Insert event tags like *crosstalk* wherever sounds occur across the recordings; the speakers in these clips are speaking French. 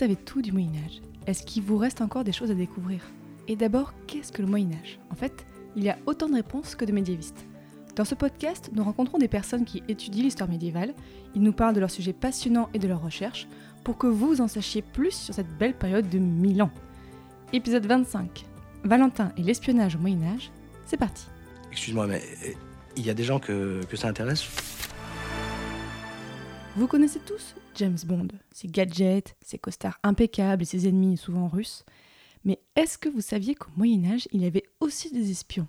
Savez tout du Moyen Âge Est-ce qu'il vous reste encore des choses à découvrir? Et d'abord, qu'est-ce que le Moyen Âge En fait, il y a autant de réponses que de médiévistes. Dans ce podcast, nous rencontrons des personnes qui étudient l'histoire médiévale, ils nous parlent de leurs sujets passionnants et de leurs recherches, pour que vous en sachiez plus sur cette belle période de 1000 ans. Épisode 25. Valentin et l'espionnage au Moyen Âge, c'est parti. Excuse-moi, mais euh, il y a des gens que, que ça intéresse? Vous connaissez tous James Bond, ses gadgets, ses costards impeccables et ses ennemis souvent russes. Mais est-ce que vous saviez qu'au Moyen Âge, il y avait aussi des espions?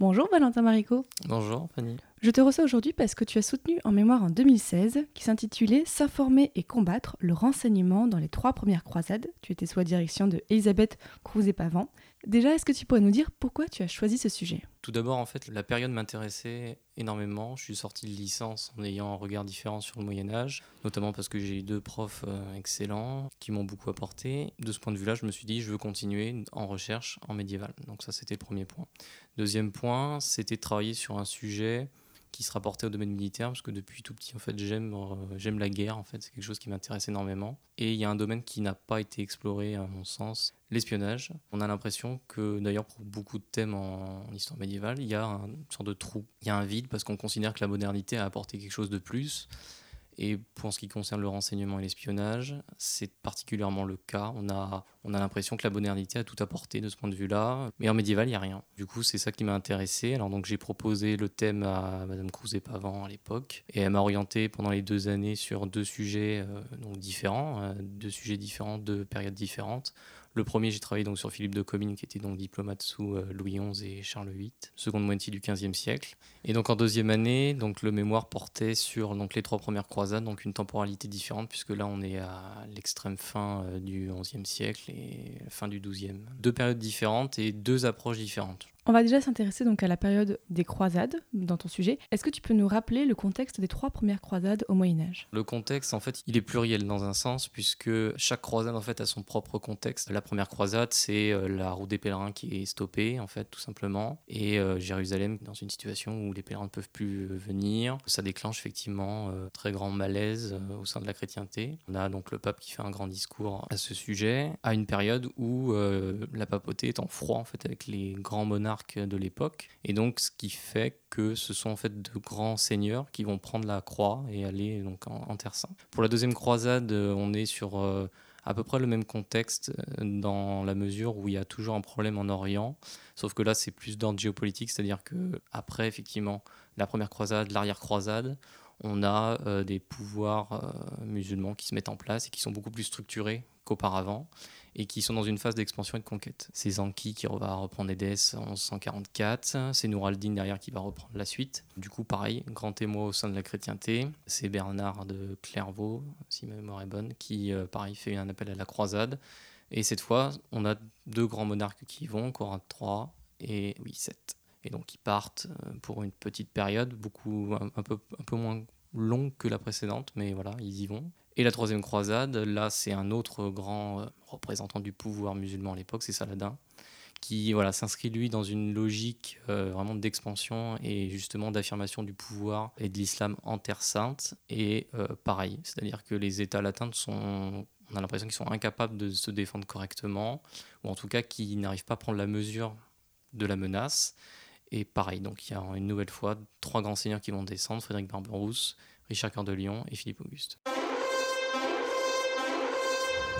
Bonjour Valentin Marico. Bonjour Fanny. Je te reçois aujourd'hui parce que tu as soutenu en mémoire en 2016 qui s'intitulait S'informer et combattre le renseignement dans les trois premières croisades. Tu étais sous la direction de Elisabeth Crouzet-Pavant. Déjà, est-ce que tu pourrais nous dire pourquoi tu as choisi ce sujet? Tout d'abord, en fait, la période m'intéressait énormément. Je suis sorti de licence en ayant un regard différent sur le Moyen Âge, notamment parce que j'ai eu deux profs euh, excellents qui m'ont beaucoup apporté. De ce point de vue-là, je me suis dit, je veux continuer en recherche en médiéval. Donc ça, c'était le premier point. Deuxième point, c'était travailler sur un sujet qui se rapportait au domaine militaire parce que depuis tout petit en fait j'aime euh, j'aime la guerre en fait c'est quelque chose qui m'intéresse énormément. Et il y a un domaine qui n'a pas été exploré à mon sens l'espionnage. On a l'impression que d'ailleurs pour beaucoup de thèmes en, histoire médiévale il y a une sorte de trou. Il y a un vide parce qu'on considère que la modernité a apporté quelque chose de plus et pour ce qui concerne le renseignement et l'espionnage, c'est particulièrement le cas. On a, on a l'impression que la modernité a tout apporté de ce point de vue-là, mais en médiéval, il n'y a rien. Du coup, c'est ça qui m'a intéressé. Alors donc j'ai proposé le thème à Madame Crouzet-Pavant à l'époque, et elle m'a orienté pendant les deux années sur deux sujets euh, donc différents, euh, deux sujets différents, deux périodes différentes. Le premier, j'ai travaillé donc sur Philippe de Comines, qui était donc diplomate sous euh, Louis XI et Charles VIII, seconde moitié du XVe siècle. Et donc en deuxième année, donc le mémoire portait sur donc les trois premières croisades, donc une temporalité différente, puisque là on est à l'extrême fin euh, du XIe siècle et fin du XIIe. Deux périodes différentes et deux approches différentes. On va déjà s'intéresser donc à la période des croisades dans ton sujet. Est-ce que tu peux nous rappeler le contexte des trois premières croisades au Moyen Âge Le contexte en fait, il est pluriel dans un sens puisque chaque croisade en fait a son propre contexte. La première croisade, c'est euh, la route des pèlerins qui est stoppée en fait tout simplement et euh, Jérusalem dans une situation où les pèlerins ne peuvent plus euh, venir. Ça déclenche effectivement très grand malaise au sein de la chrétienté. On a donc le pape qui fait un grand discours à ce sujet à une période où la papauté est en froid en fait avec les grands monarques de l'époque. Et donc, ce qui fait que ce sont en fait de grands seigneurs qui vont prendre la croix et aller donc en, Terre Sainte. Pour la deuxième croisade, euh, on est sur euh, à peu près le même contexte euh, dans la mesure où il y a toujours un problème en Orient, sauf que là c'est plus d'ordre géopolitique, c'est-à-dire que après effectivement la première croisade, l'arrière croisade, on a des pouvoirs musulmans qui se mettent en place et qui sont beaucoup plus structurés qu'auparavant et qui sont dans une phase d'expansion et de conquête. C'est Zanki qui va reprendre Édesse en 1144, c'est Nour al-Din derrière qui va reprendre la suite. Du coup, pareil, grand témoin au sein de la chrétienté, c'est Bernard de Clairvaux, si ma mémoire est bonne, qui, euh, pareil, fait un appel à la croisade. Et cette fois, on a deux grands monarques qui vont, Corin III et oui, 7. Et donc, ils partent euh, pour une petite période, beaucoup, un, peu, un peu moins longue que la précédente, mais voilà, ils y vont. Et la troisième croisade, là, c'est un autre grand euh, représentant du pouvoir musulman à l'époque, c'est Saladin, qui voilà, s'inscrit lui dans une logique euh, vraiment d'expansion et justement d'affirmation du pouvoir et de l'islam en Terre Sainte. Et euh, pareil, c'est-à-dire que les États latins sont, on a l'impression qu'ils sont incapables de se défendre correctement, ou en tout cas qu'ils n'arrivent pas à prendre la mesure de la menace. Et pareil, donc il y a une nouvelle fois trois grands seigneurs qui vont descendre, Frédéric Barberousse, Richard Cœur de Lion et Philippe Auguste.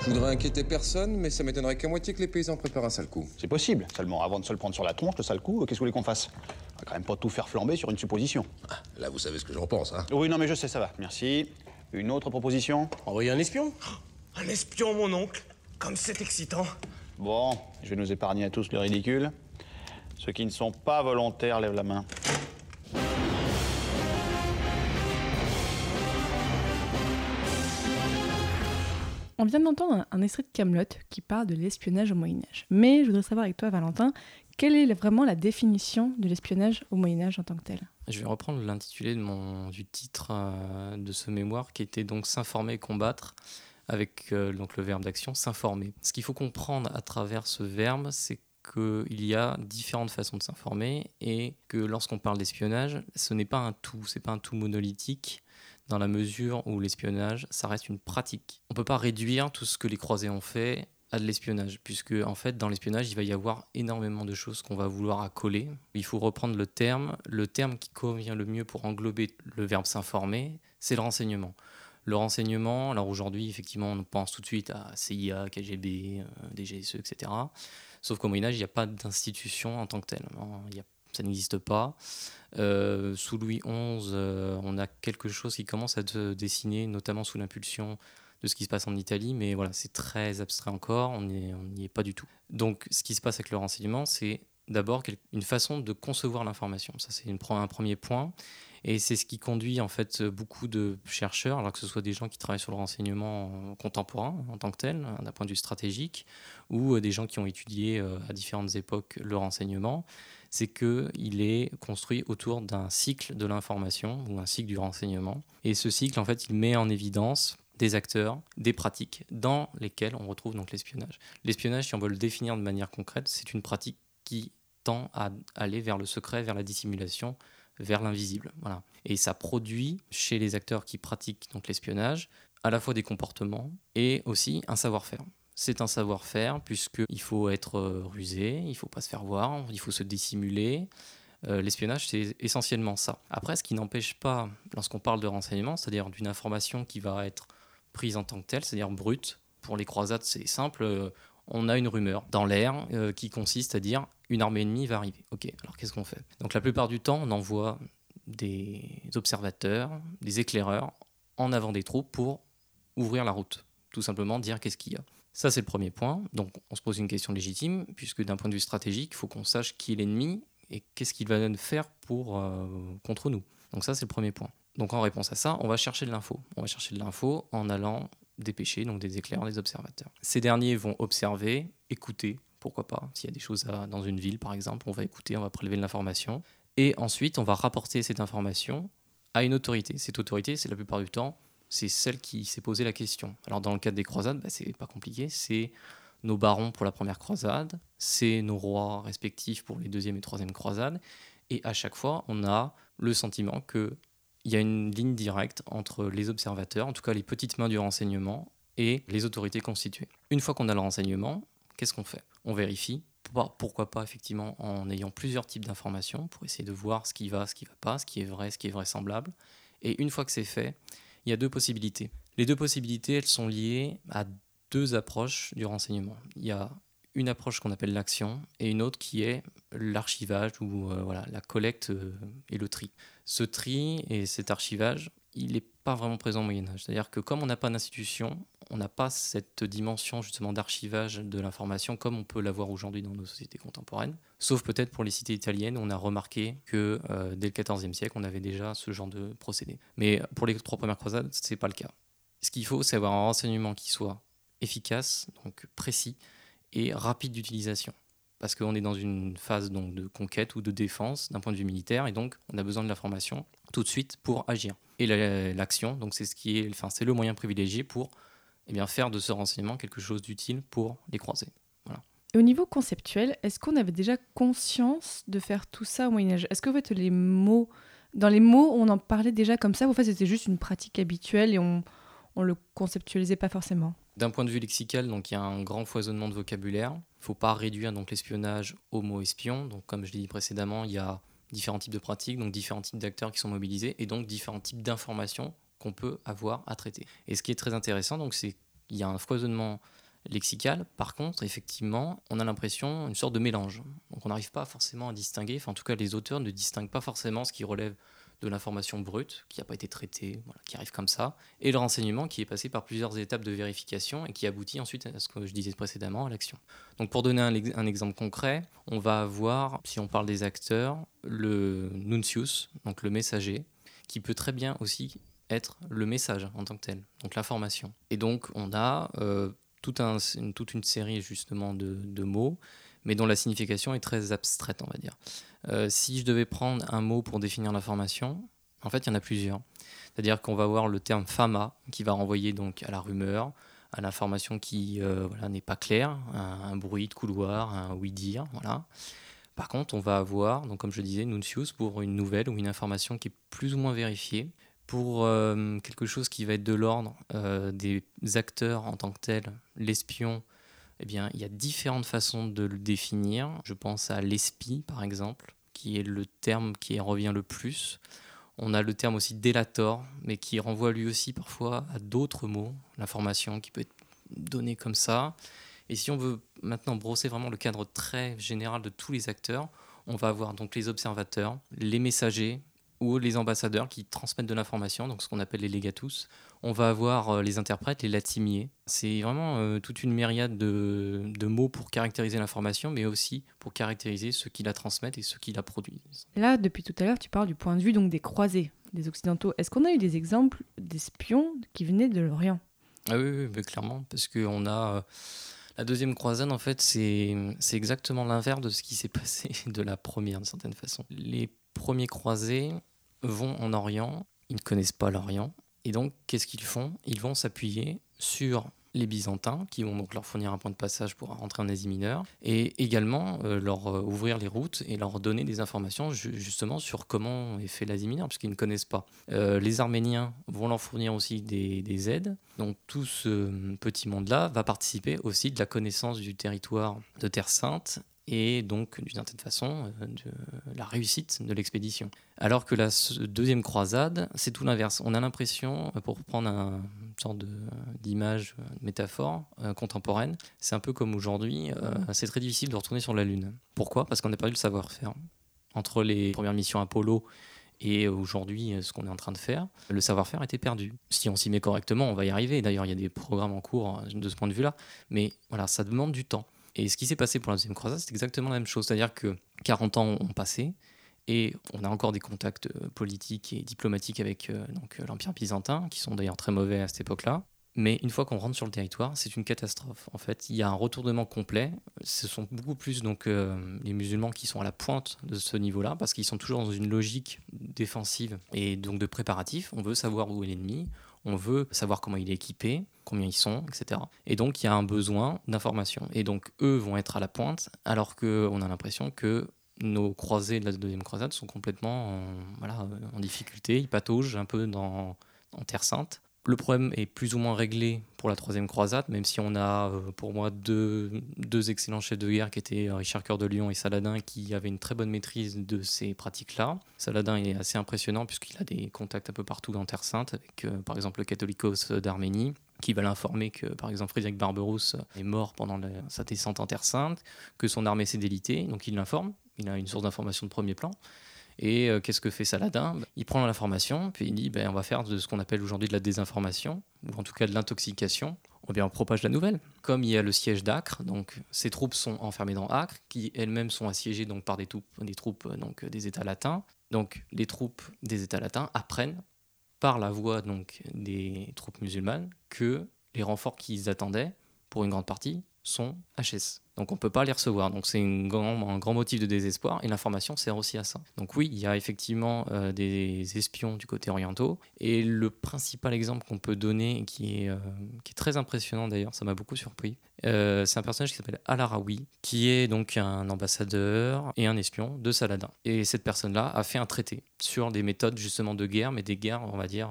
Je voudrais inquiéter personne, mais ça m'étonnerait qu'à moitié que les paysans préparent un sale coup. C'est possible. Seulement, avant de se le prendre sur la tronche, le sale coup, qu'est-ce que vous voulez qu'on fasse? On va quand même pas tout faire flamber sur une supposition. Ah, là, vous savez ce que j'en pense, hein Oui, non, mais je sais, ça va. Merci. Une autre proposition? Envoyer un espion? Un espion, mon oncle Comme c'est excitant Bon, je vais nous épargner à tous le ridicule. Ceux qui ne sont pas volontaires lèvent la main. On vient d'entendre un, extrait de Camelot qui parle de l'espionnage au Moyen Âge. Mais je voudrais savoir avec toi, Valentin, quelle est vraiment la définition de l'espionnage au Moyen Âge en tant que tel? Je vais reprendre l'intitulé du titre euh, de ce mémoire qui était donc S'informer et combattre avec euh, donc le verbe d'action s'informer. Ce qu'il faut comprendre à travers ce verbe, c'est qu'il y a différentes façons de s'informer et que lorsqu'on parle d'espionnage, ce n'est pas un tout, c'est pas un tout monolithique dans la mesure où l'espionnage, ça reste une pratique. On ne peut pas réduire tout ce que les croisés ont fait à de l'espionnage, puisque en fait dans l'espionnage il va y avoir énormément de choses qu'on va vouloir accoler. Il faut reprendre le terme, le terme qui convient le mieux pour englober le verbe s'informer, c'est le renseignement. Le renseignement, alors aujourd'hui effectivement on pense tout de suite à CIA, KGB, euh, DGSE, etc. Sauf qu'au Moyen Âge il n'y a pas d'institution en tant que telle. Il y a ça n'existe pas. Euh, sous Louis XI, euh, on a quelque chose qui commence à se dessiner, notamment sous l'impulsion de ce qui se passe en Italie, mais voilà, c'est très abstrait encore, on n'y est pas du tout. Donc, ce qui se passe avec le renseignement, c'est d'abord une façon de concevoir l'information. Ça, c'est un premier point. Et c'est ce qui conduit en fait beaucoup de chercheurs, alors que ce soit des gens qui travaillent sur le renseignement contemporain en tant que tel, d'un point de vue stratégique, ou des gens qui ont étudié euh, à différentes époques le renseignement, c'est qu'il est construit autour d'un cycle de l'information ou un cycle du renseignement. Et ce cycle, en fait, il met en évidence des acteurs, des pratiques dans lesquelles on retrouve donc l'espionnage. L'espionnage, si on veut le définir de manière concrète, c'est une pratique qui tend à aller vers le secret, vers la dissimulation, vers l'invisible. Voilà. Et ça produit chez les acteurs qui pratiquent donc l'espionnage à la fois des comportements et aussi un savoir-faire c'est un savoir-faire, puisqu'il faut être euh, rusé, il faut pas se faire voir, il faut se dissimuler. Euh, l'espionnage, c'est essentiellement ça. Après, ce qui n'empêche pas, lorsqu'on parle de renseignement, c'est-à-dire d'une information qui va être prise en tant que telle, c'est-à-dire brute, pour les croisades, c'est simple, euh, on a une rumeur dans l'air qui consiste à dire une armée ennemie va arriver. Ok, alors qu'est-ce qu'on fait? Donc la plupart du temps, on envoie des observateurs, des éclaireurs en avant des troupes pour ouvrir la route. Tout simplement dire qu'est-ce qu'il y a. Ça, c'est le premier point. Donc, on se pose une question légitime, puisque d'un point de vue stratégique, il faut qu'on sache qui est l'ennemi et qu'est-ce qu'il va faire pour, euh, contre nous. Donc, ça, c'est le premier point. Donc, en réponse à ça, on va chercher de l'info. On va chercher de l'info en allant dépêcher donc des éclaireurs, des observateurs. Ces derniers vont observer, écouter, pourquoi pas. S'il y a des choses dans une ville, par exemple, on va écouter, on va prélever de l'information. Et ensuite, on va rapporter cette information à une autorité. Cette autorité, c'est la plupart du temps c'est celle qui s'est posé la question. Alors dans le cadre des croisades, bah, c'est pas compliqué, c'est nos barons pour la première croisade, c'est nos rois respectifs pour les deuxième et troisième croisades, et à chaque fois, on a le sentiment qu'il y a une ligne directe entre les observateurs, en tout cas les petites mains du renseignement, et les autorités constituées. Une fois qu'on a le renseignement, qu'est-ce qu'on fait? On vérifie, pourquoi pas effectivement en ayant plusieurs types d'informations pour essayer de voir ce qui va, ce qui ne va pas, ce qui est vrai, ce qui est vraisemblable. Et une fois que c'est fait, il y a deux possibilités. Les deux possibilités, elles sont liées à deux approches du renseignement. Il y a une approche qu'on appelle l'action et une autre qui est l'archivage ou euh, voilà, la collecte euh, et le tri. Ce tri et cet archivage, il n'est pas vraiment présent au Moyen Âge. C'est-à-dire que comme on n'a pas d'institution, on n'a pas cette dimension justement d'archivage de l'information comme on peut l'avoir aujourd'hui dans nos sociétés contemporaines. Sauf peut-être pour les cités italiennes, on a remarqué que euh, dès le XIVe siècle, on avait déjà ce genre de procédé. Mais pour les trois premières croisades, ce n'est pas le cas. Ce qu'il faut, c'est avoir un renseignement qui soit efficace, donc précis et rapide d'utilisation parce qu'on est dans une phase donc, de conquête ou de défense d'un point de vue militaire, et donc on a besoin de l'information tout de suite pour agir. Et l'action, donc c'est ce qui est, enfin c'est le moyen privilégié pour eh bien, faire de ce renseignement quelque chose d'utile pour les croisés. Voilà. Au niveau conceptuel, est-ce qu'on avait déjà conscience de faire tout ça au Moyen Âge? Est-ce que en fait, les mots, dans les mots, on en parlait déjà comme ça, ou en fait c'était juste une pratique habituelle et on on le conceptualisait pas forcément? D'un point de vue lexical, il y a un grand foisonnement de vocabulaire. Il ne faut pas réduire l'espionnage au mot espion. Donc comme je l'ai dit précédemment, il y a différents types de pratiques, différents types d'acteurs qui sont mobilisés et donc différents types d'informations qu'on peut avoir à traiter. Et ce qui est très intéressant, c'est qu'il y a un foisonnement lexical. Par contre, effectivement, on a l'impression une sorte de mélange. Donc on n'arrive pas forcément à distinguer, en tout cas les auteurs ne distinguent pas forcément ce qui relève de l'information brute qui n'a pas été traitée, qui arrive comme ça, et le renseignement qui est passé par plusieurs étapes de vérification et qui aboutit ensuite à ce que je disais précédemment, à l'action. Donc pour donner un, exemple concret, on va avoir, si on parle des acteurs, le nuncius, donc le messager, qui peut très bien aussi être le message en tant que tel, donc l'information. Et donc on a euh, tout un, une, toute une série justement de, mots, mais dont la signification est très abstraite, on va dire. Euh, si je devais prendre un mot pour définir l'information, en fait il y en a plusieurs. C'est-à-dire qu'on va avoir le terme fama qui va renvoyer donc à la rumeur, à l'information qui euh, voilà, n'est pas claire, un, bruit de couloir, un oui-dire, voilà. Par contre, on va avoir, donc comme je disais, Nuncius pour une nouvelle ou une information qui est plus ou moins vérifiée, pour euh, quelque chose qui va être de l'ordre des acteurs en tant que tels, l'espion, eh bien, il y a différentes façons de le définir. Je pense à l'espi, par exemple, qui est le terme qui revient le plus. On a le terme aussi délator, mais qui renvoie lui aussi parfois à d'autres mots, l'information qui peut être donnée comme ça. Et si on veut maintenant brosser vraiment le cadre très général de tous les acteurs, on va avoir donc les observateurs, les messagers, ou les ambassadeurs qui transmettent de l'information, donc ce qu'on appelle les legatus. On va avoir euh, les interprètes, les latimiers. C'est vraiment euh, toute une myriade de, de, mots pour caractériser l'information, mais aussi pour caractériser ceux qui la transmettent et ceux qui la produisent. Là, depuis tout à l'heure, tu parles du point de vue donc des croisés, des occidentaux. Est-ce qu'on a eu des exemples d'espions qui venaient de l'Orient? Ah oui, oui, oui, clairement, parce qu'on a... Euh, la deuxième croisade, en fait, c'est exactement l'inverse de ce qui s'est *laughs* passé de la première, d'une certaine façon. Les premiers croisés vont en Orient, ils ne connaissent pas l'Orient, et donc qu'est-ce qu'ils font? Ils vont s'appuyer sur les Byzantins, qui vont donc leur fournir un point de passage pour rentrer en Asie mineure, et également euh, leur euh, ouvrir les routes et leur donner des informations justement sur comment est fait l'Asie mineure, puisqu'ils ne connaissent pas. Euh, les Arméniens vont leur fournir aussi des, des aides, donc tout ce petit monde-là va participer aussi de la connaissance du territoire de Terre Sainte et donc d'une certaine façon euh, de la réussite de l'expédition. Alors que la deuxième croisade, c'est tout l'inverse. On a l'impression, euh, pour prendre un, une sorte d'image, de, de, métaphore euh, contemporaine, c'est un peu comme aujourd'hui, euh, c'est très difficile de retourner sur la Lune. Pourquoi? Parce qu'on n'a pas eu le savoir-faire. Entre les premières missions Apollo et aujourd'hui, ce qu'on est en train de faire, le savoir-faire était perdu. Si on s'y met correctement, on va y arriver. D'ailleurs, il y a des programmes en cours de ce point de vue-là. Mais voilà, ça demande du temps. Et ce qui s'est passé pour la deuxième croisade, c'est exactement la même chose. C'est-à-dire que 40 ans ont passé et on a encore des contacts euh, politiques et diplomatiques avec euh, euh, l'Empire byzantin, qui sont d'ailleurs très mauvais à cette époque-là. Mais une fois qu'on rentre sur le territoire, c'est une catastrophe. En fait, il y a un retournement complet. Ce sont beaucoup plus donc les musulmans qui sont à la pointe de ce niveau-là, parce qu'ils sont toujours dans une logique défensive et donc de préparatif. On veut savoir où est l'ennemi, on veut savoir comment il est équipé, combien ils sont, etc. Et donc il y a un besoin d'information. Et donc eux vont être à la pointe, alors qu'on a l'impression que nos croisés de la deuxième croisade sont complètement en, difficulté, ils pataugent un peu en Terre Sainte. Le problème est plus ou moins réglé pour la troisième croisade, même si on a euh, pour moi deux, deux excellents chefs de guerre qui étaient euh, Richard Cœur de Lion et Saladin qui avaient une très bonne maîtrise de ces pratiques-là. Saladin est assez impressionnant puisqu'il a des contacts un peu partout dans Terre Sainte, avec euh, par exemple le Catholicos d'Arménie qui va l'informer que par exemple Frédéric Barberousse est mort pendant la, sa descente en Terre Sainte, que son armée s'est délitée, donc il l'informe, il a une source d'information de premier plan. Et euh, qu'est-ce que fait Saladin? Il prend l'information, puis il dit ben, on va faire de ce qu'on appelle aujourd'hui de la désinformation, ou en tout cas de l'intoxication. Eh bien, on propage la nouvelle. Comme il y a le siège d'Acre, donc ces troupes sont enfermées dans Acre, qui elles-mêmes sont assiégées donc, par des troupes, des, États latins. Donc les troupes des États latins apprennent par la voix donc, des troupes musulmanes que les renforts qu'ils attendaient, pour une grande partie, sont HS. Donc on ne peut pas les recevoir. Donc c'est un grand motif de désespoir et l'information sert aussi à ça. Donc oui, il y a effectivement euh, des espions du côté orientaux. Et le principal exemple qu'on peut donner, qui est, euh, qui est très impressionnant d'ailleurs, ça m'a beaucoup surpris, euh, c'est un personnage qui s'appelle Al-Arawi, qui est donc un ambassadeur et un espion de Saladin. Et cette personne-là a fait un traité sur des méthodes justement de guerre, mais des guerres, on va dire,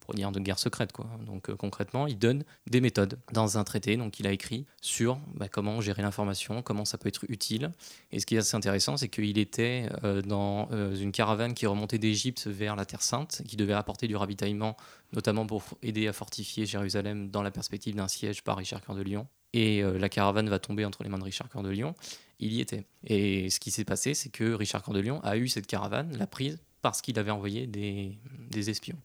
pour dire de guerre secrète. Quoi. Donc concrètement, il donne des méthodes dans un traité. Donc il a écrit sur bah, comment gérer l'information comment ça peut être utile. Et ce qui est assez intéressant, c'est qu'il était euh, dans euh, une caravane qui remontait d'Égypte vers la Terre Sainte, qui devait apporter du ravitaillement, notamment pour aider à fortifier Jérusalem dans la perspective d'un siège par Richard Cœur de Lion. Et euh, la caravane va tomber entre les mains de Richard Cœur de Lion. Il y était. Et ce qui s'est passé, c'est que Richard Cœur de Lion a eu cette caravane, l'a prise, parce qu'il avait envoyé des, des espions.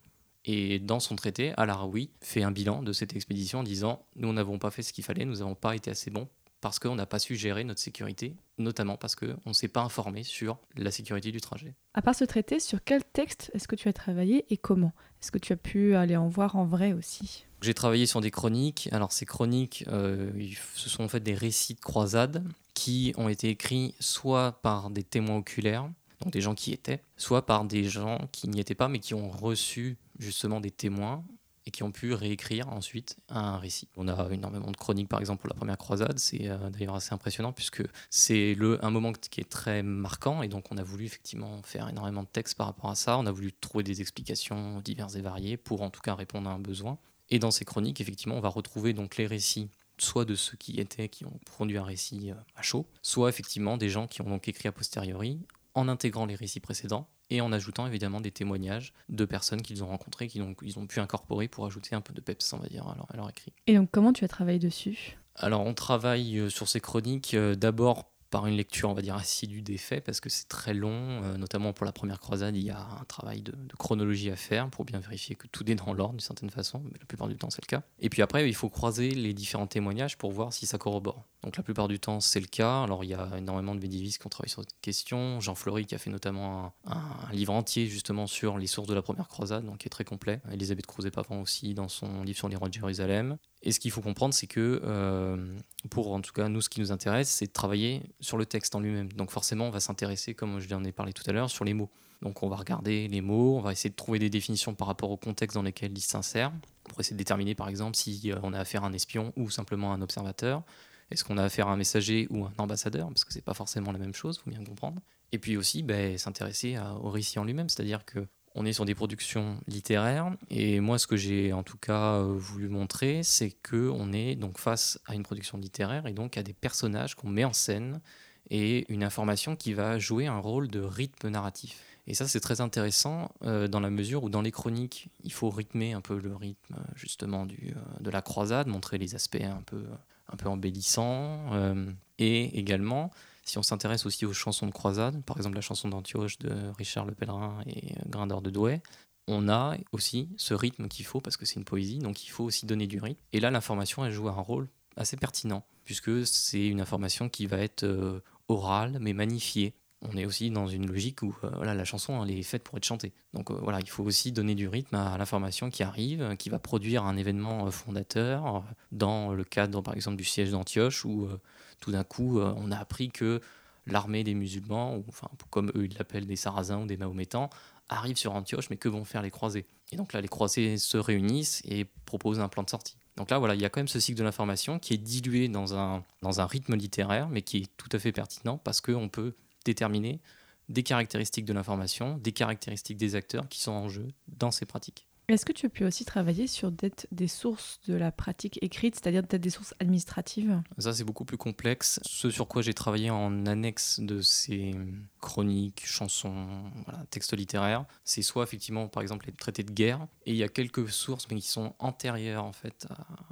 Et dans son traité, Al-Araoui fait un bilan de cette expédition en disant Nous n'avons pas fait ce qu'il fallait, nous n'avons pas été assez bons parce qu'on n'a pas su gérer notre sécurité, notamment parce qu'on ne s'est pas informé sur la sécurité du trajet. À part ce traité, sur quel texte est-ce que tu as travaillé et comment? Est-ce que tu as pu aller en voir en vrai aussi? J'ai travaillé sur des chroniques. Alors ces chroniques, euh, ce sont en fait des récits de croisades qui ont été écrits soit par des témoins oculaires, donc des gens qui y étaient, soit par des gens qui n'y étaient pas mais qui ont reçu justement des témoins et qui ont pu réécrire ensuite un récit. On a énormément de chroniques, par exemple, pour la première croisade. C'est euh, d'ailleurs assez impressionnant puisque c'est un moment qui est très marquant et donc on a voulu effectivement faire énormément de textes par rapport à ça. On a voulu trouver des explications diverses et variées pour en tout cas répondre à un besoin. Et dans ces chroniques, effectivement, on va retrouver donc les récits soit de ceux qui étaient, qui ont produit un récit euh, à chaud, soit effectivement des gens qui ont donc écrit a posteriori en intégrant les récits précédents et en ajoutant évidemment des témoignages de personnes qu'ils ont rencontrées, qu'ils ont, ils ont pu incorporer pour ajouter un peu de peps, on va dire, à leur, écrit. Et donc comment tu as travaillé dessus? Alors on travaille euh, sur ces chroniques euh, d'abord par une lecture, on va dire, assidue des faits, parce que c'est très long, euh, notamment pour la première croisade, il y a un travail de, chronologie à faire pour bien vérifier que tout est dans l'ordre d'une certaine façon, mais la plupart du temps c'est le cas. Et puis après, il faut croiser les différents témoignages pour voir si ça corrobore. Donc la plupart du temps c'est le cas, alors il y a énormément de médivistes qui ont travaillé sur cette question, Jean Fleury qui a fait notamment un, livre entier justement sur les sources de la première croisade, donc qui est très complet, Elisabeth Crouzet-Pavon aussi dans son livre sur les rois de Jérusalem, et ce qu'il faut comprendre, c'est que, euh, pour en tout cas nous, ce qui nous intéresse, c'est de travailler sur le texte en lui-même. Donc forcément, on va s'intéresser, comme je l'en ai parlé tout à l'heure, sur les mots. Donc on va regarder les mots, on va essayer de trouver des définitions par rapport au contexte dans lequel ils s'insèrent, pour essayer de déterminer par exemple si euh, on a affaire à un espion ou simplement un observateur. Est-ce qu'on a affaire à un messager ou un ambassadeur? Parce que c'est pas forcément la même chose, faut bien comprendre. Et puis aussi ben, s'intéresser au récit en lui-même, c'est-à-dire que on est sur des productions littéraires et moi ce que j'ai en tout cas euh, voulu montrer c'est que on est donc face à une production littéraire et donc à des personnages qu'on met en scène et une information qui va jouer un rôle de rythme narratif. Et ça c'est très intéressant euh, dans la mesure où dans les chroniques il faut rythmer un peu le rythme justement du, euh, de la croisade, montrer les aspects un peu, un peu embellissants et également si on s'intéresse aussi aux chansons de croisade, par exemple la chanson d'Antioche de Richard Le Pèlerin et Grindor de Douai, on a aussi ce rythme qu'il faut parce que c'est une poésie, donc il faut aussi donner du rythme. Et là, l'information, elle joue un rôle assez pertinent puisque c'est une information qui va être euh, orale mais magnifiée. On est aussi dans une logique où euh, la chanson elle est faite pour être chantée. Donc euh, voilà, il faut aussi donner du rythme à l'information qui arrive, qui va produire un événement fondateur. Dans le cadre par exemple du siège d'Antioche où tout d'un coup, euh, on a appris que l'armée des musulmans, ou comme eux ils l'appellent des sarrasins ou des mahométans, arrive sur Antioche, mais que vont faire les croisés Et donc là, les croisés se réunissent et proposent un plan de sortie. Donc là, voilà, il y a quand même ce cycle de l'information qui est dilué dans un, dans un rythme littéraire, mais qui est tout à fait pertinent parce qu'on peut déterminer des caractéristiques de l'information, des caractéristiques des acteurs qui sont en jeu dans ces pratiques. Est-ce que tu as pu aussi travailler sur des sources de la pratique écrite, c'est-à-dire des sources administratives? Ça, c'est beaucoup plus complexe. Ce sur quoi j'ai travaillé en annexe de ces chroniques, chansons, textes littéraires, c'est soit effectivement, par exemple, les traités de guerre, et il y a quelques sources, mais qui sont antérieures en fait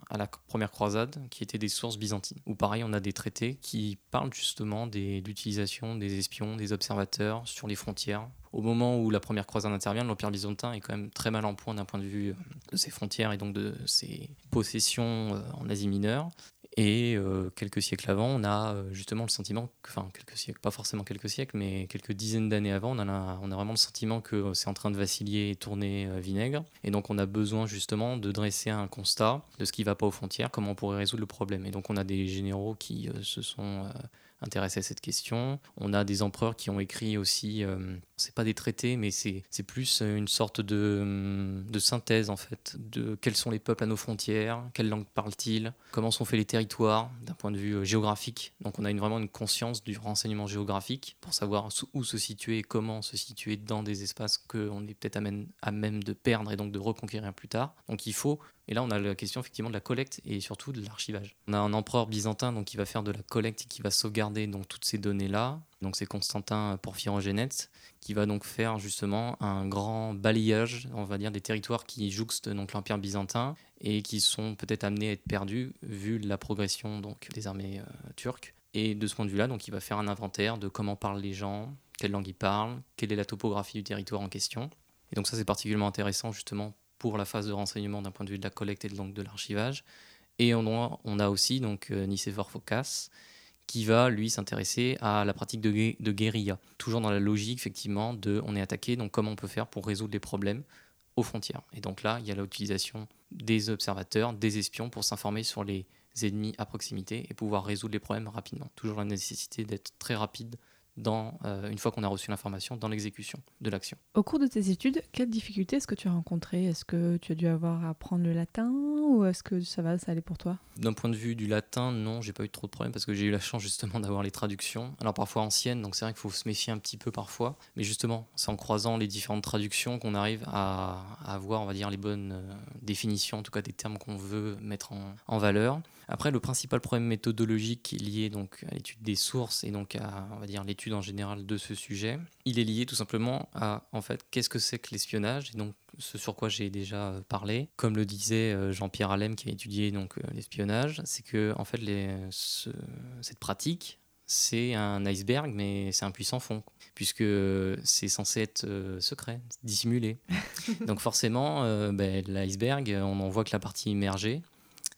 à, la première croisade, qui étaient des sources byzantines. Ou pareil, on a des traités qui parlent justement de l'utilisation des espions, des observateurs sur les frontières au moment où la première croisade intervient, l'Empire byzantin est quand même très mal en point d'un point de vue euh, de ses frontières et donc de ses possessions euh, en Asie mineure. Et euh, quelques siècles avant, on a justement le sentiment, enfin quelques siècles, pas forcément quelques siècles, mais quelques dizaines d'années avant, on a, vraiment le sentiment que c'est en train de vaciller et tourner vinaigre. Et donc on a besoin justement de dresser un constat de ce qui ne va pas aux frontières, comment on pourrait résoudre le problème. Et donc on a des généraux qui se sont intéressés à cette question. On a des empereurs qui ont écrit aussi, c'est pas des traités, mais c'est plus une sorte de, hum, de, synthèse en fait, de quels sont les peuples à nos frontières, quelle langue parlent-ils, comment sont faits les territoires d'un point de vue euh, géographique. Donc on a une, vraiment une conscience du renseignement géographique pour savoir où se situer et comment se situer dans des espaces qu'on est peut-être à même de perdre et donc de reconquérir plus tard. Donc il faut et là, on a la question effectivement de la collecte et surtout de l'archivage. On a un empereur byzantin donc, qui va faire de la collecte et qui va sauvegarder donc, toutes ces données-là. Donc c'est Constantin Porphyrogenète qui va donc faire justement un grand balayage, on va dire, des territoires qui jouxtent donc l'empire byzantin et qui sont peut-être amenés à être perdus vu la progression donc des armées euh, turques. Et de ce point de vue-là, donc il va faire un inventaire de comment parlent les gens, quelle langue ils parlent, quelle est la topographie du territoire en question. Et donc ça c'est particulièrement intéressant justement pour la phase de renseignement d'un point de vue de la collecte et de l'archivage. Et on a, on a aussi donc euh, Nicéphore Phocas, qui va lui s'intéresser à la pratique de, guérilla. Toujours dans la logique, effectivement, de on est attaqué, donc comment on peut faire pour résoudre les problèmes aux frontières. Et donc là, il y a l'utilisation des observateurs, des espions pour s'informer sur les ennemis à proximité et pouvoir résoudre les problèmes rapidement. Toujours la nécessité d'être très rapide dans, euh, une fois qu'on a reçu l'information, dans l'exécution de l'action. Au cours de tes études, quelles difficultés est-ce que tu as rencontrées? Est-ce que tu as dû avoir à apprendre le latin ou est-ce que ça va, ça allait pour toi? D'un point de vue du latin, non, j'ai pas eu trop de problèmes parce que j'ai eu la chance justement d'avoir les traductions. Alors parfois anciennes, donc c'est vrai qu'il faut se méfier un petit peu parfois. Mais justement, c'est en croisant les différentes traductions qu'on arrive à, à avoir, on va dire, les bonnes euh, définitions, en tout cas des termes qu'on veut mettre en, en valeur. Après, le principal problème méthodologique qui est lié donc à l'étude des sources et donc à, on va dire, l'étude en général de ce sujet, il est lié tout simplement à, en fait, qu'est-ce que c'est que l'espionnage et donc ce sur quoi j'ai déjà euh, parlé. Comme le disait euh, Jean-Pierre Allem qui a étudié donc euh, l'espionnage, c'est que en fait les, ce- cette pratique c'est un iceberg mais c'est un puissant fond puisque c'est censé être euh, secret, dissimulé. *laughs* donc forcément euh, ben, l'iceberg on en voit que la partie immergée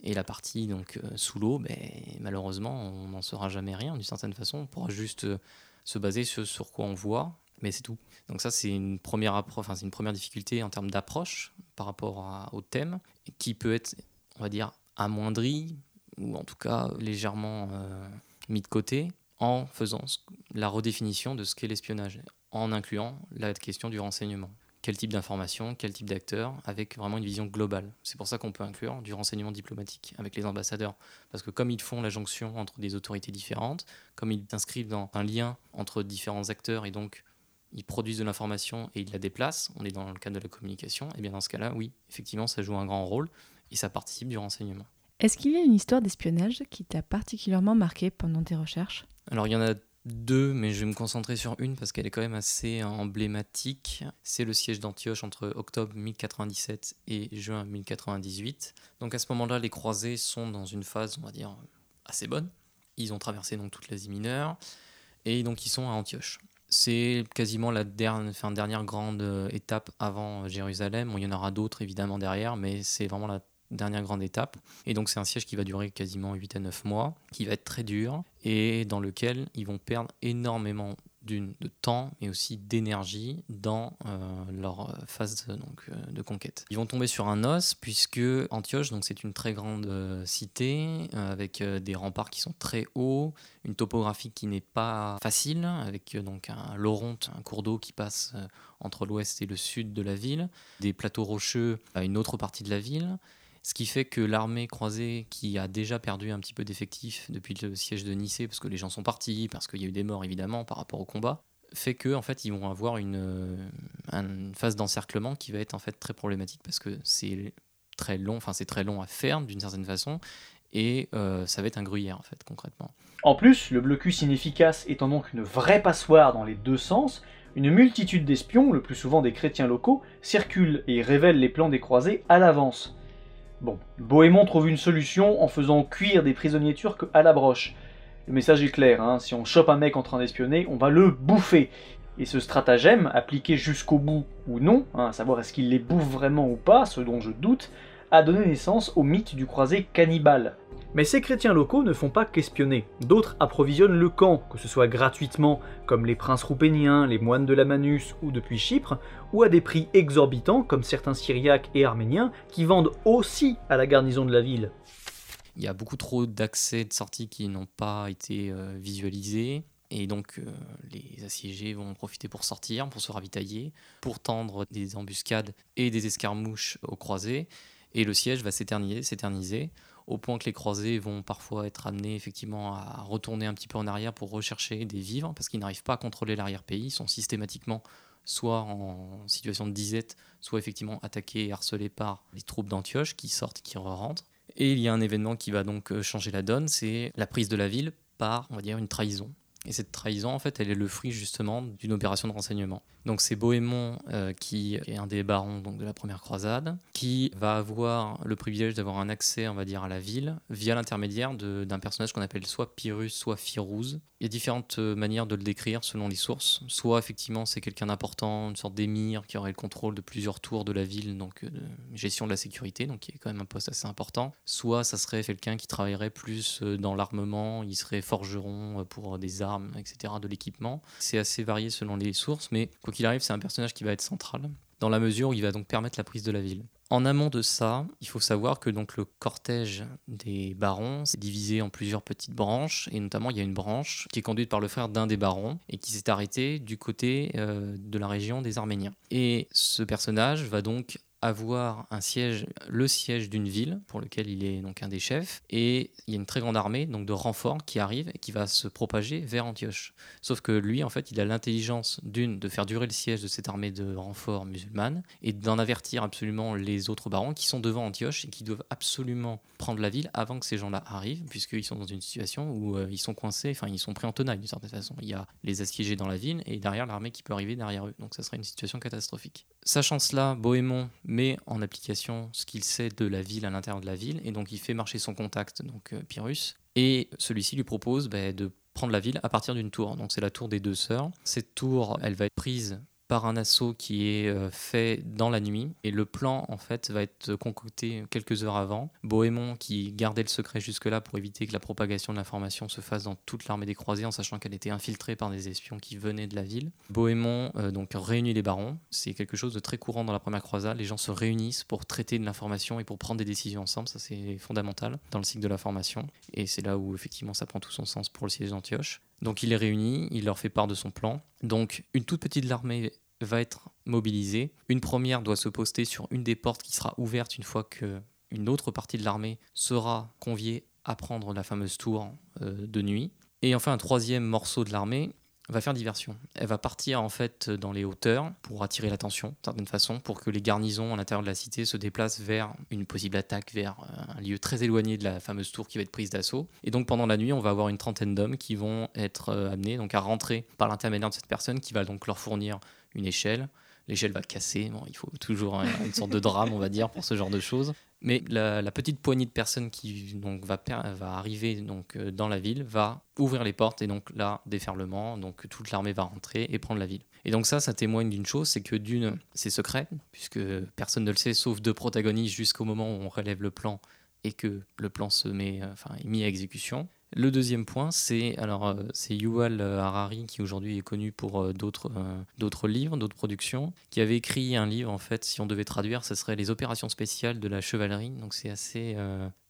et la partie donc euh, sous l'eau, ben, malheureusement, on n'en saura jamais rien d'une certaine façon. On pourra juste euh, se baser sur, sur quoi on voit, mais c'est tout. Donc ça, c'est une première appro- enfin, c'est une première difficulté en termes d'approche par rapport au thème, qui peut être, on va dire, amoindrie ou en tout cas légèrement euh, mis de côté en faisant la redéfinition de ce qu'est l'espionnage, en incluant la question du renseignement quel type d'information, quel type d'acteur, avec vraiment une vision globale. C'est pour ça qu'on peut inclure du renseignement diplomatique avec les ambassadeurs. Parce que comme ils font la jonction entre des autorités différentes, comme ils s'inscrivent dans un lien entre différents acteurs et donc ils produisent de l'information et ils la déplacent, on est dans le cadre de la communication, et bien dans ce cas-là, oui, effectivement, ça joue un grand rôle et ça participe du renseignement. Est-ce qu'il y a une histoire d'espionnage qui t'a particulièrement marqué pendant tes recherches? Alors il y en a deux, mais je vais me concentrer sur une parce qu'elle est quand même assez emblématique. C'est le siège d'Antioche entre octobre 1097 et juin 1098. Donc à ce moment-là, les croisés sont dans une phase, on va dire, assez bonne. Ils ont traversé donc toute l'Asie mineure et donc ils sont à Antioche. C'est quasiment la dernière, grande euh, étape avant Jérusalem. Bon, il y en aura d'autres évidemment derrière, mais c'est vraiment la dernière grande étape. Et donc c'est un siège qui va durer quasiment 8 à 9 mois, qui va être très dur et dans lequel ils vont perdre énormément de temps mais aussi d'énergie dans euh, leur phase de, donc, euh, de conquête. Ils vont tomber sur un os puisque Antioche donc c'est une très grande euh, cité avec des remparts qui sont très hauts, une topographie qui n'est pas facile avec donc un l'Oronte, un cours d'eau qui passe entre l'ouest et le sud de la ville, des plateaux rocheux à une autre partie de la ville. Ce qui fait que l'armée croisée, qui a déjà perdu un petit peu d'effectifs depuis le siège de Nicée, parce que les gens sont partis, parce qu'il y a eu des morts évidemment par rapport au combat, fait que en fait ils vont avoir une, euh, phase d'encerclement qui va être en fait très problématique parce que c'est très long, enfin c'est très long à faire d'une certaine façon, et euh, ça va être un gruyère en fait concrètement. En plus, le blocus inefficace étant donc une vraie passoire dans les deux sens, une multitude d'espions, le plus souvent des chrétiens locaux, circulent et révèlent les plans des croisés à l'avance. Bon, Bohémond trouve une solution en faisant cuire des prisonniers turcs à la broche. Le message est clair, hein, si on chope un mec en train d'espionner, on va le bouffer. Et ce stratagème, appliqué jusqu'au bout ou non, hein, à savoir est-ce qu'il les bouffe vraiment ou pas, ce dont je doute, a donné naissance au mythe du croisé cannibale. Mais ces chrétiens locaux ne font pas qu'espionner. D'autres approvisionnent le camp, que ce soit gratuitement, comme les princes roupéniens, les moines de la Manus ou depuis Chypre, ou à des prix exorbitants, comme certains syriaques et arméniens, qui vendent aussi à la garnison de la ville. Il y a beaucoup trop d'accès de sorties qui n'ont pas été euh, visualisés. Et donc, euh, les assiégés vont en profiter pour sortir, pour se ravitailler, pour tendre des embuscades et des escarmouches aux croisés. Et le siège va s'éterniser, au point que les croisés vont parfois être amenés effectivement à retourner un petit peu en arrière pour rechercher des vivres, parce qu'ils n'arrivent pas à contrôler l'arrière-pays. Ils sont systématiquement soit en situation de disette, soit effectivement attaqués et harcelés par les troupes d'Antioche qui sortent, qui re-rentrent. Et il y a un événement qui va donc euh, changer la donne, c'est la prise de la ville par, on va dire, une trahison. Et cette trahison, en fait, elle est le fruit justement d'une opération de renseignement. Donc c'est Bohémond, euh, qui est un des barons donc, de la première croisade, qui va avoir le privilège d'avoir un accès, on va dire, à la ville via l'intermédiaire d'un personnage qu'on appelle soit Pyrrhus, soit Firouz. Il y a différentes euh, manières de le décrire selon les sources. Soit effectivement c'est quelqu'un d'important, une sorte d'émir qui aurait le contrôle de plusieurs tours de la ville, donc euh, de gestion de la sécurité, donc qui est quand même un poste assez important. Soit ça serait quelqu'un qui travaillerait plus dans l'armement, il serait forgeron pour des armes, etc., de l'équipement. C'est assez varié selon les sources, mais qu'il arrive, c'est un personnage qui va être central dans la mesure où il va donc permettre la prise de la ville. En amont de ça, il faut savoir que donc le cortège des barons s'est divisé en plusieurs petites branches, et notamment il y a une branche qui est conduite par le frère d'un des barons et qui s'est arrêté du côté euh, de la région des Arméniens. Et ce personnage va donc avoir un siège, le siège d'une ville pour lequel il est donc un des chefs, et il y a une très grande armée donc de renforts qui arrive et qui va se propager vers Antioche. Sauf que lui, en fait, il a l'intelligence d'une de faire durer le siège de cette armée de renforts musulmane et d'en avertir absolument les autres barons qui sont devant Antioche et qui doivent absolument prendre la ville avant que ces gens-là arrivent, puisqu'ils sont dans une situation où euh, ils sont coincés, enfin ils sont pris en tenaille d'une certaine façon. Il y a les assiégés dans la ville et derrière l'armée qui peut arriver derrière eux. Donc ça serait une situation catastrophique. Sachant cela, Bohémond met en application ce qu'il sait de la ville à l'intérieur de la ville, et donc il fait marcher son contact, donc euh, Pyrrhus, et celui-ci lui propose bah, de prendre la ville à partir d'une tour. Donc c'est la tour des deux sœurs. Cette tour, elle va être prise par un assaut qui est euh, fait dans la nuit. Et le plan, en fait, va être concocté quelques heures avant. Bohémond, qui gardait le secret jusque-là pour éviter que la propagation de l'information se fasse dans toute l'armée des croisés, en sachant qu'elle était infiltrée par des espions qui venaient de la ville. Bohémond euh, donc réunit les barons. C'est quelque chose de très courant dans la première croisade. Les gens se réunissent pour traiter de l'information et pour prendre des décisions ensemble. Ça, c'est fondamental dans le cycle de l'information. Et c'est là où, effectivement, ça prend tout son sens pour le siège d'Antioche. Donc il les réunit, il leur fait part de son plan. Donc une toute petite armée va être mobilisée. Une première doit se poster sur une des portes qui sera ouverte une fois que une autre partie de l'armée sera conviée à prendre la fameuse tour euh, de nuit. Et enfin un troisième morceau de l'armée va faire diversion. Elle va partir en fait dans les hauteurs pour attirer l'attention, d'une certaine façon, pour que les garnisons à l'intérieur de la cité se déplacent vers une possible attaque, vers euh, un lieu très éloigné de la fameuse tour qui va être prise d'assaut. Et donc pendant la nuit, on va avoir une trentaine d'hommes qui vont être euh, amenés donc à rentrer par l'intermédiaire de cette personne qui va donc leur fournir une échelle. L'échelle va casser, bon, il faut toujours une sorte de drame, on va dire, pour ce genre de choses. Mais la, petite poignée de personnes qui donc, va, va arriver donc, euh, dans la ville va ouvrir les portes et donc là, déferlement, donc toute l'armée va rentrer et prendre la ville. Et donc ça, ça témoigne d'une chose, c'est que d'une, c'est secret, puisque personne ne le sait, sauf deux protagonistes jusqu'au moment où on relève le plan et que le plan se met, euh, enfin, est mis à exécution. Le deuxième point, c'est alors euh, c'est Yuval Harari qui aujourd'hui est connu pour euh, d'autres d'autres livres, d'autres productions, qui avait écrit un livre en fait, si on devait traduire, ce serait les opérations spéciales de la chevalerie. Donc c'est assez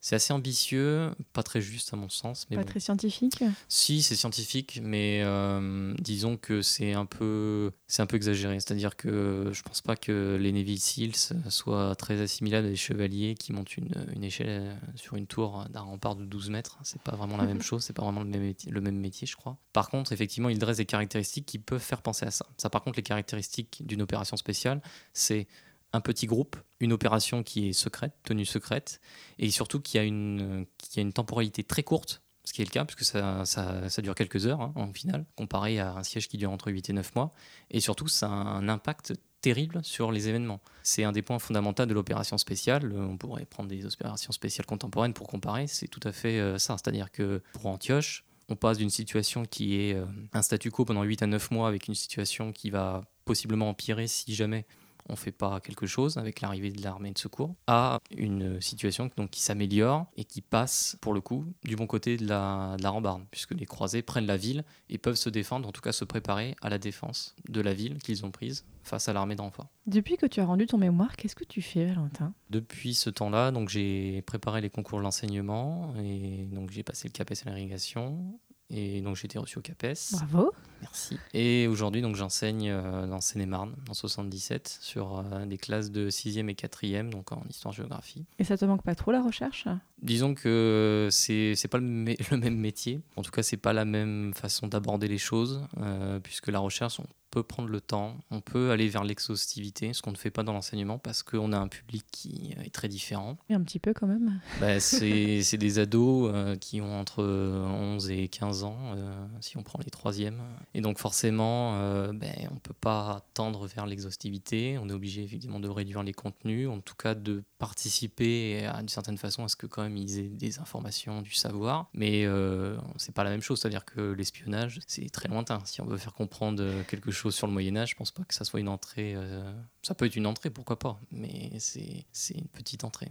c'est assez ambitieux, pas très juste à mon sens. Mais pas très scientifique Si, c'est scientifique, mais euh, disons que c'est un, peu, un peu exagéré. C'est-à-dire que je pense pas que les Navy Seals soient très assimilables à des chevaliers qui montent une, une échelle sur une tour d'un rempart de 12 mètres. C'est pas vraiment la même *laughs* chose, c'est pas vraiment le même, métier, le même métier, je crois. Par contre, effectivement, ils dressent des caractéristiques qui peuvent faire penser à ça. Ça, par contre, les caractéristiques d'une opération spéciale, c'est un petit groupe, une opération qui est secrète, tenue secrète, et surtout qui a une, qui a une temporalité très courte, ce qui est le cas, puisque ça, ça, dure quelques heures hein, en final, comparé à un siège qui dure entre 8 et 9 mois, et surtout ça a un impact terrible sur les événements. C'est un des points fondamentaux de l'opération spéciale. On pourrait prendre des opérations spéciales contemporaines pour comparer, c'est tout à fait euh, ça. C'est-à-dire que pour Antioche, on passe d'une situation qui est euh, un statu quo pendant 8 à 9 mois avec une situation qui va possiblement empirer si jamais on ne fait pas quelque chose avec l'arrivée de l'armée de secours, à une situation donc, qui s'améliore et qui passe, pour le coup, du bon côté de la, rambarde, puisque les croisés prennent la ville et peuvent se défendre, en tout cas se préparer à la défense de la ville qu'ils ont prise face à l'armée d'enfants. Depuis que tu as rendu ton mémoire, qu'est-ce que tu fais, Valentin? Depuis ce temps-là, donc j'ai préparé les concours de l'enseignement et donc j'ai passé le CAPES à l'irrigation et donc j'ai été reçu au CAPES. Bravo. Merci. Et aujourd'hui, donc j'enseigne euh, dans Seine-et-Marne, en 77, sur euh, des classes de 6e et 4e, donc en histoire-géographie. Et ça te manque pas trop la recherche? Disons que c'est c'est pas le, *laughs* le, même métier. En tout cas, c'est pas la même façon d'aborder les choses, euh, puisque la recherche, on peut prendre le temps, on peut aller vers l'exhaustivité, ce qu'on ne fait pas dans l'enseignement parce qu'on a un public qui est très différent. Et un petit peu quand même. Bah, c'est *laughs* des ados euh, qui ont entre 11 et 15 ans, euh, si on prend les troisièmes. Et donc forcément, euh, ben, on ne peut pas tendre vers l'exhaustivité, on est obligé évidemment de réduire les contenus, en tout cas de participer d'une certaine façon à ce que quand même ils aient des informations, du savoir. Mais euh, c'est pas la même chose, c'est-à-dire que l'espionnage, c'est très lointain. Si on veut faire comprendre quelque chose sur le Moyen Âge, je pense pas que ça soit une entrée. Euh, ça peut être une entrée, pourquoi pas, mais c'est une petite entrée.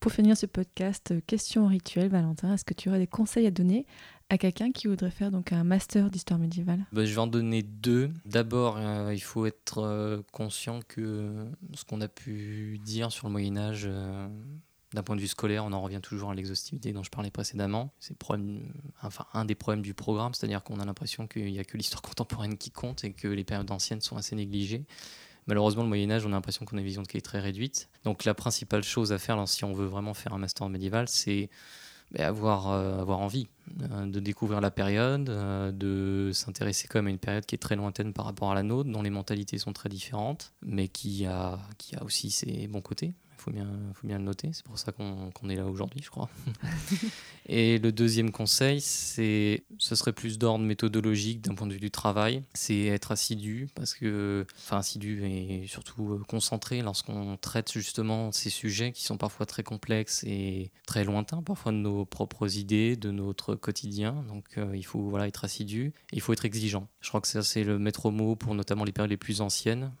Pour finir ce podcast, euh, question rituelle, Valentin, est-ce que tu aurais des conseils à donner à quelqu'un qui voudrait faire donc un master d'histoire médiévale? Bah, Je vais en donner deux. D'abord, euh, il faut être euh, conscient que ce qu'on a pu dire sur le Moyen Âge, d'un point de vue scolaire, on en revient toujours à l'exhaustivité dont je parlais précédemment. C'est un des problèmes du programme, c'est-à-dire qu'on a l'impression qu'il n'y a que l'histoire *laughs* contemporaine qui compte et que les périodes anciennes sont assez négligées. Malheureusement, le Moyen Âge, on a l'impression qu'on a une vision qui est très réduite. Donc la principale chose à faire, si on veut vraiment faire un master médiéval, c'est avoir, euh, avoir envie euh, de découvrir la période, euh, de s'intéresser quand même à une période qui est très lointaine par rapport à la nôtre, dont les mentalités sont très différentes, mais qui a, qui a aussi ses bons côtés faut bien, faut bien le noter. C'est pour ça qu'on est là aujourd'hui, je crois. *laughs* et le deuxième conseil, c'est, ce serait plus d'ordre méthodologique d'un point de vue du travail. C'est être assidu, parce que, enfin assidu et surtout euh, concentré lorsqu'on traite justement ces sujets qui sont parfois très complexes et très lointains, parfois de nos propres idées, de notre quotidien. Donc euh, il faut voilà être assidu. Il faut être exigeant. Je crois que ça c'est le maître mot pour notamment les périodes les plus anciennes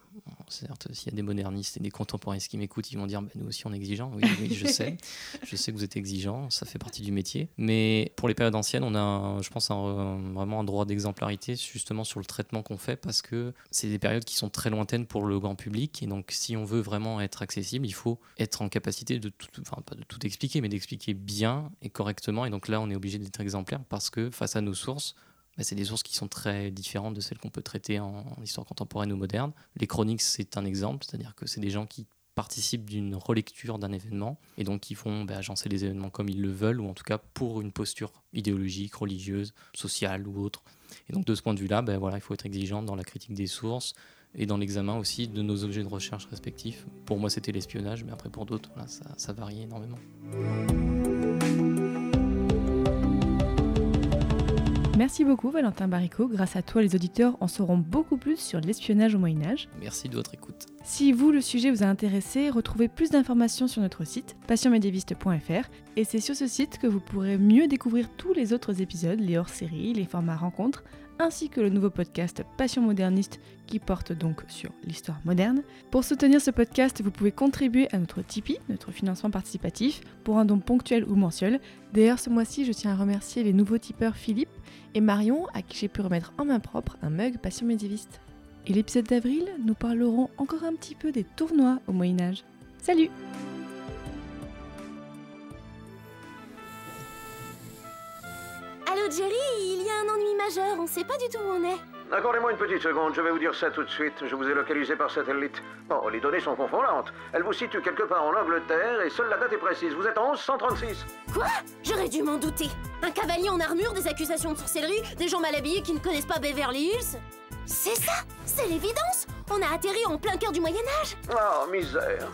certes, s'il y a des modernistes et des contemporains qui m'écoutent, ils vont dire bah, nous aussi on est exigeants. Oui, oui, je sais. *laughs* je sais que vous êtes exigeants, ça fait partie du métier. Mais pour les périodes anciennes, on a, je pense, vraiment un droit d'exemplarité justement sur le traitement qu'on fait parce que c'est des périodes qui sont très lointaines pour le grand public. Et donc, si on veut vraiment être accessible, il faut être en capacité de tout, enfin, pas de tout expliquer, mais d'expliquer bien et correctement. Et donc là, on est obligé d'être exemplaire parce que face à nos sources, bah, c'est des sources qui sont très différentes de celles qu'on peut traiter en, histoire contemporaine ou moderne. Les chroniques, c'est un exemple, c'est-à-dire que c'est des gens qui participent d'une relecture d'un événement et donc qui font bah, agencer les événements comme ils le veulent ou en tout cas pour une posture idéologique, religieuse, sociale ou autre. Et donc de ce point de vue-là, ben voilà, il faut être exigeant dans la critique des sources et dans l'examen aussi de nos objets de recherche respectifs. Pour moi, c'était l'espionnage, mais après pour d'autres, ça, ça varie énormément. Merci beaucoup Valentin Baricot. Grâce à toi, les auditeurs en sauront beaucoup plus sur l'espionnage au Moyen Âge. Merci de votre écoute. Si vous, le sujet vous a intéressé, retrouvez plus d'informations sur notre site passionmédiéviste.fr et c'est sur ce site que vous pourrez mieux découvrir tous les autres épisodes, les hors-séries, les formats rencontres, ainsi que le nouveau podcast Passion moderniste qui porte donc sur l'histoire moderne. Pour soutenir ce podcast, vous pouvez contribuer à notre Tipeee, notre financement participatif, pour un don ponctuel ou mensuel. D'ailleurs, ce mois-ci, je tiens à remercier les nouveaux tipeurs Philippe et Marion, à qui j'ai pu remettre en main propre un mug Passion médiéviste. Et l'épisode d'avril, nous parlerons encore un petit peu des tournois au Moyen Âge. Salut Allô Jerry, il y a un ennui majeur, on sait pas du tout où on est. Accordez-moi une petite seconde, je vais vous dire ça tout de suite. Je vous ai localisé par satellite. Bon, les données sont confondantes. Elle vous situe quelque part en Angleterre et seule la date est précise. Vous êtes en 1136. Quoi? J'aurais dû m'en douter. Un cavalier en armure, des accusations de sorcellerie, des gens mal habillés qui ne connaissent pas Beverly Hills? C'est ça? C'est l'évidence? On a atterri en plein cœur du Moyen-Âge Oh, misère